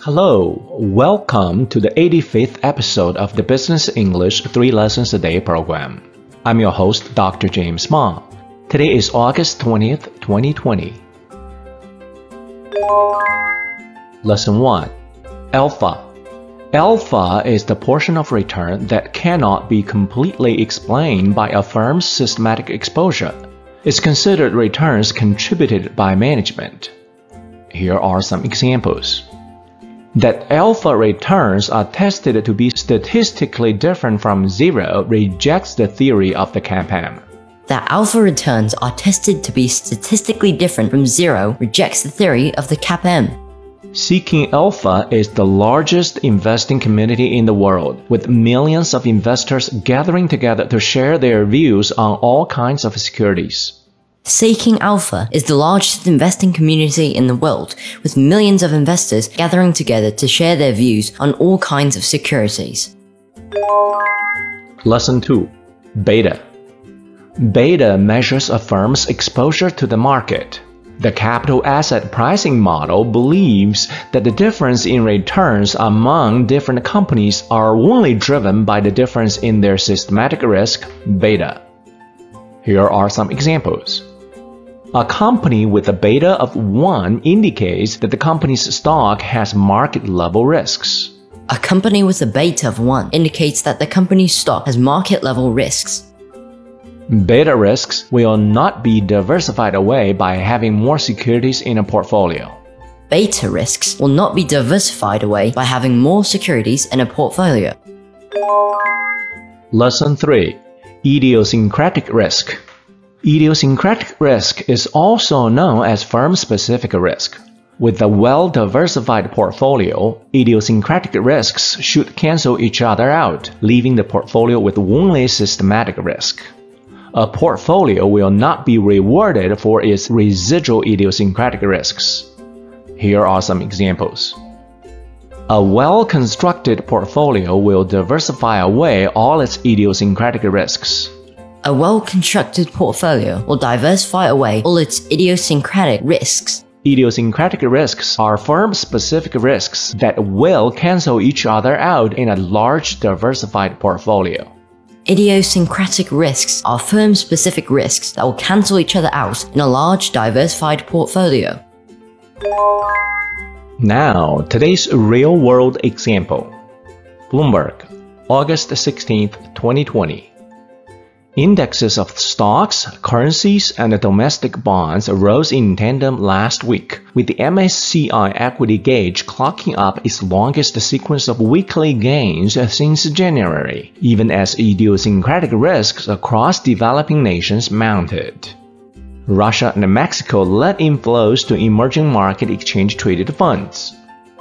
Hello, welcome to the 85th episode of the Business English 3 Lessons a Day program. I'm your host, Dr. James Ma. Today is August 20th, 2020. Lesson 1 Alpha Alpha is the portion of return that cannot be completely explained by a firm's systematic exposure. It's considered returns contributed by management. Here are some examples that alpha returns are tested to be statistically different from zero rejects the theory of the CAPM. That alpha returns are tested to be statistically different from zero rejects the theory of the CAPM. Seeking Alpha is the largest investing community in the world, with millions of investors gathering together to share their views on all kinds of securities. Seeking Alpha is the largest investing community in the world, with millions of investors gathering together to share their views on all kinds of securities. Lesson 2 Beta Beta measures a firm's exposure to the market. The capital asset pricing model believes that the difference in returns among different companies are only driven by the difference in their systematic risk, beta. Here are some examples. A company with a beta of 1 indicates that the company's stock has market level risks. A company with a beta of 1 indicates that the company's stock has market level risks. Beta risks will not be diversified away by having more securities in a portfolio. Beta risks will not be diversified away by having more securities in a portfolio. Lesson 3 Idiosyncratic Risk Idiosyncratic risk is also known as firm-specific risk. With a well-diversified portfolio, idiosyncratic risks should cancel each other out, leaving the portfolio with only systematic risk. A portfolio will not be rewarded for its residual idiosyncratic risks. Here are some examples. A well-constructed portfolio will diversify away all its idiosyncratic risks. A well constructed portfolio will diversify away all its idiosyncratic risks. Idiosyncratic risks are firm specific risks that will cancel each other out in a large diversified portfolio. Idiosyncratic risks are firm specific risks that will cancel each other out in a large diversified portfolio. Now, today's real world example Bloomberg, August 16th, 2020. Indexes of stocks, currencies, and domestic bonds rose in tandem last week, with the MSCI equity gauge clocking up its longest sequence of weekly gains since January, even as idiosyncratic risks across developing nations mounted. Russia and Mexico led inflows to emerging market exchange traded funds.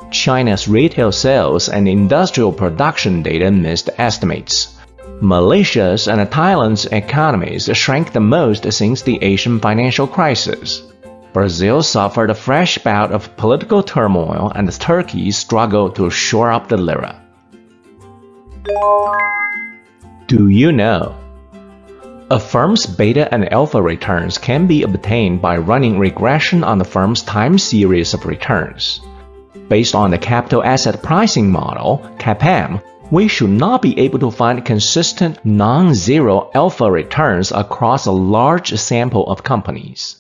China's retail sales and industrial production data missed estimates Malaysia's and Thailand's economies shrank the most since the Asian financial crisis. Brazil suffered a fresh bout of political turmoil and Turkey struggled to shore up the lira. Do you know? A firm's beta and alpha returns can be obtained by running regression on the firm's time series of returns. Based on the capital asset pricing model, CAPM, we should not be able to find consistent non-zero alpha returns across a large sample of companies.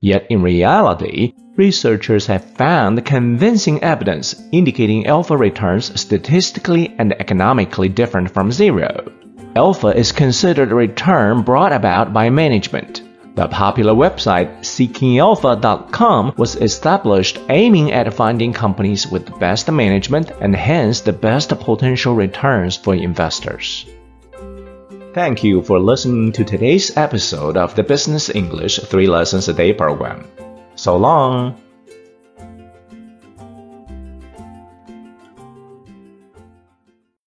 Yet in reality, researchers have found convincing evidence indicating alpha returns statistically and economically different from zero. Alpha is considered a return brought about by management. The popular website seekingalpha.com was established aiming at finding companies with the best management and hence the best potential returns for investors. Thank you for listening to today's episode of the Business English 3 Lessons a Day program. So long!